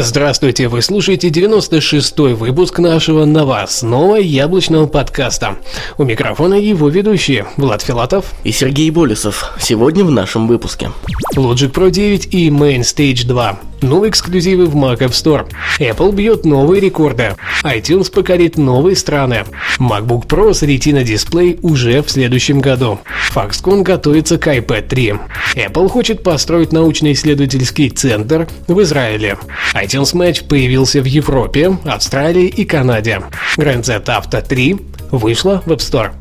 Здравствуйте, вы слушаете 96-й выпуск нашего новостного яблочного подкаста. У микрофона его ведущие Влад Филатов и Сергей Болесов. Сегодня в нашем выпуске. Logic Pro 9 и Main Stage 2. Новые эксклюзивы в Mac App Store. Apple бьет новые рекорды. iTunes покорит новые страны. MacBook Pro с Retina дисплей уже в следующем году. Foxconn готовится к iPad 3. Apple хочет построить научно-исследовательский центр в Израиле. iTunes Match появился в Европе, Австралии и Канаде. Grand Z Auto 3 вышла в App Store.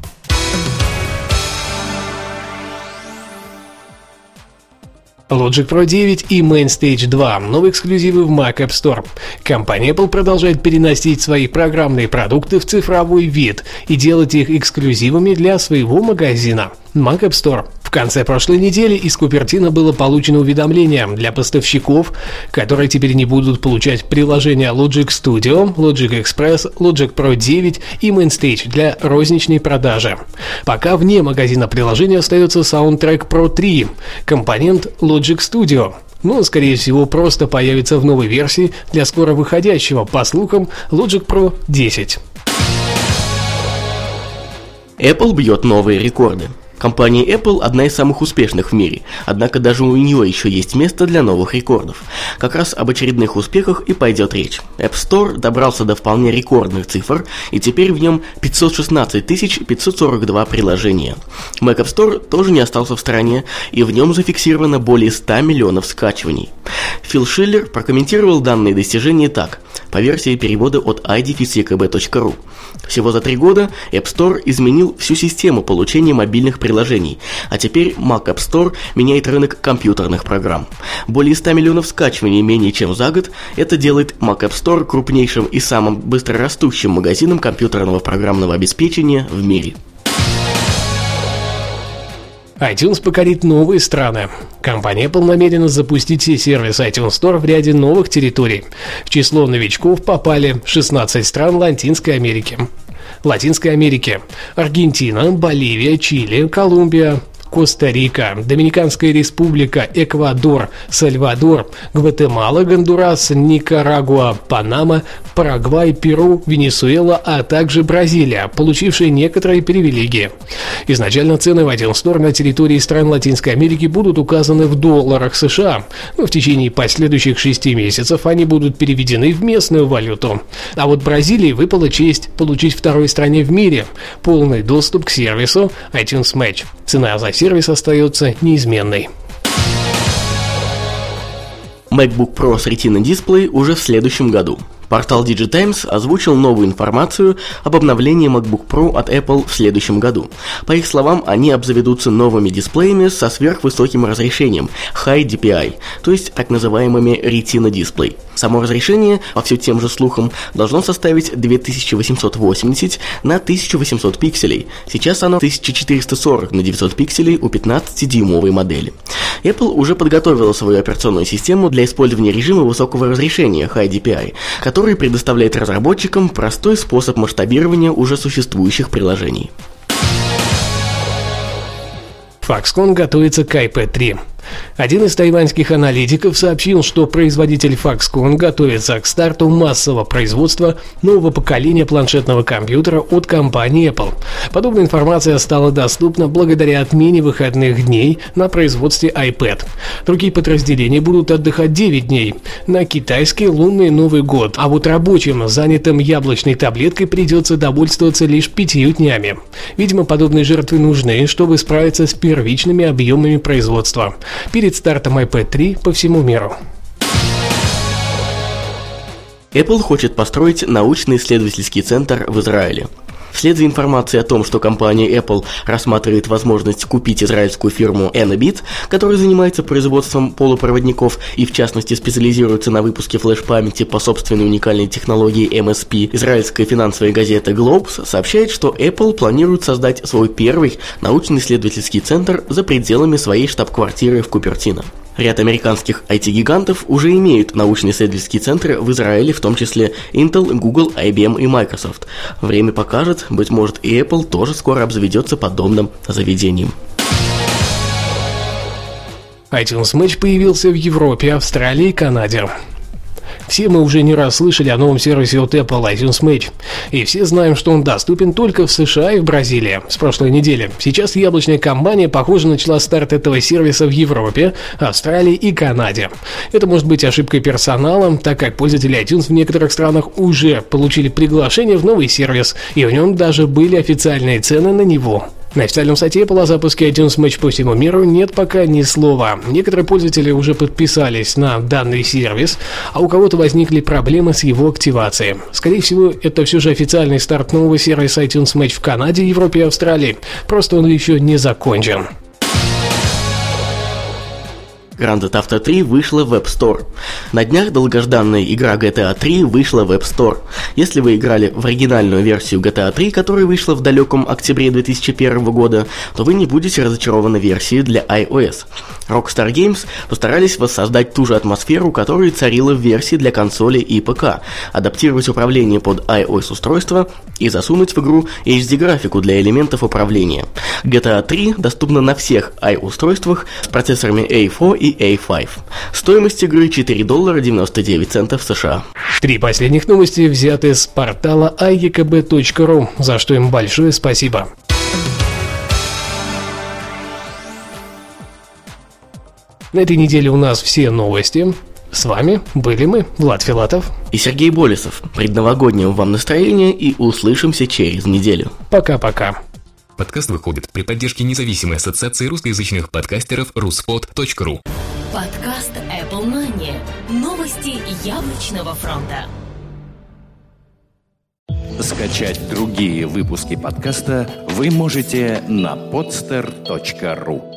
Logic Pro 9 и Main Stage 2 – новые эксклюзивы в Mac App Store. Компания Apple продолжает переносить свои программные продукты в цифровой вид и делать их эксклюзивами для своего магазина Mac App Store. В конце прошлой недели из Купертина было получено уведомление для поставщиков, которые теперь не будут получать приложения Logic Studio, Logic Express, Logic Pro 9 и MainStage для розничной продажи. Пока вне магазина приложения остается Soundtrack Pro 3, компонент Logic Studio, но, скорее всего, просто появится в новой версии для скоро выходящего, по слухам, Logic Pro 10. Apple бьет новые рекорды. Компания Apple одна из самых успешных в мире, однако даже у нее еще есть место для новых рекордов. Как раз об очередных успехах и пойдет речь. App Store добрался до вполне рекордных цифр, и теперь в нем 516 542 приложения. Mac App Store тоже не остался в стороне, и в нем зафиксировано более 100 миллионов скачиваний. Фил Шиллер прокомментировал данные достижения так, по версии перевода от idfckb.ru. Всего за три года App Store изменил всю систему получения мобильных приложений, а теперь Mac App Store меняет рынок компьютерных программ. Более 100 миллионов скачиваний менее чем за год, это делает Mac App Store крупнейшим и самым быстрорастущим магазином компьютерного программного обеспечения в мире iTunes покорит новые страны. Компания Apple намерена запустить сервис iTunes Store в ряде новых территорий. В число новичков попали 16 стран Латинской Америки. Латинской Америки. Аргентина, Боливия, Чили, Колумбия, Коста-Рика, Доминиканская республика, Эквадор, Сальвадор, Гватемала, Гондурас, Никарагуа, Панама, Парагвай, Перу, Венесуэла, а также Бразилия, получившие некоторые привилегии. Изначально цены в iTunes Store на территории стран Латинской Америки будут указаны в долларах США, но в течение последующих шести месяцев они будут переведены в местную валюту. А вот Бразилии выпала честь получить второй стране в мире полный доступ к сервису iTunes Match. Цена за сервис остается неизменной. MacBook Pro с Retina дисплей уже в следующем году. Портал DigiTimes озвучил новую информацию об обновлении MacBook Pro от Apple в следующем году. По их словам, они обзаведутся новыми дисплеями со сверхвысоким разрешением High DPI, то есть так называемыми Retina дисплей. Само разрешение, по все тем же слухам, должно составить 2880 на 1800 пикселей. Сейчас оно 1440 на 900 пикселей у 15-дюймовой модели. Apple уже подготовила свою операционную систему для использования режима высокого разрешения High DPI, который предоставляет разработчикам простой способ масштабирования уже существующих приложений. Foxconn готовится к iPad 3. Один из тайваньских аналитиков сообщил, что производитель Foxconn готовится к старту массового производства нового поколения планшетного компьютера от компании Apple. Подобная информация стала доступна благодаря отмене выходных дней на производстве iPad. Другие подразделения будут отдыхать 9 дней на китайский лунный Новый год, а вот рабочим, занятым яблочной таблеткой, придется довольствоваться лишь пятью днями. Видимо, подобные жертвы нужны, чтобы справиться с первичными объемами производства перед стартом iPad 3 по всему миру. Apple хочет построить научно-исследовательский центр в Израиле. Вслед за информацией о том, что компания Apple рассматривает возможность купить израильскую фирму Enabit, которая занимается производством полупроводников и в частности специализируется на выпуске флеш-памяти по собственной уникальной технологии MSP, израильская финансовая газета Globes сообщает, что Apple планирует создать свой первый научно-исследовательский центр за пределами своей штаб-квартиры в Купертино. Ряд американских IT-гигантов уже имеют научно-исследовательские центры в Израиле, в том числе Intel, Google, IBM и Microsoft. Время покажет, быть может и Apple тоже скоро обзаведется подобным заведением. iTunes Match появился в Европе, Австралии и Канаде. Все мы уже не раз слышали о новом сервисе от Apple iTunes Match. И все знаем, что он доступен только в США и в Бразилии с прошлой недели. Сейчас яблочная компания, похоже, начала старт этого сервиса в Европе, Австралии и Канаде. Это может быть ошибкой персонала, так как пользователи iTunes в некоторых странах уже получили приглашение в новый сервис, и в нем даже были официальные цены на него. На официальном сайте Apple о запуске iTunes Match по всему миру нет пока ни слова. Некоторые пользователи уже подписались на данный сервис, а у кого-то возникли проблемы с его активацией. Скорее всего, это все же официальный старт нового сервиса iTunes Match в Канаде, Европе и Австралии. Просто он еще не закончен. Grand Theft Auto 3 вышла в App Store. На днях долгожданная игра GTA 3 вышла в App Store. Если вы играли в оригинальную версию GTA 3, которая вышла в далеком октябре 2001 года, то вы не будете разочарованы версией для iOS. Rockstar Games постарались воссоздать ту же атмосферу, которая царила в версии для консоли и ПК, адаптировать управление под iOS-устройство и засунуть в игру HD-графику для элементов управления. GTA 3 доступна на всех i-устройствах с процессорами A4 и A5. Стоимость игры 4 доллара 99 центов США. Три последних новости взяты с портала iekb.ru, за что им большое спасибо. На этой неделе у нас все новости. С вами были мы, Влад Филатов и Сергей Болесов. Предновогоднего вам настроения и услышимся через неделю. Пока-пока. Подкаст выходит при поддержке независимой ассоциации русскоязычных подкастеров ruspod.ru Подкаст Apple Money. Новости яблочного фронта. Скачать другие выпуски подкаста вы можете на podster.ru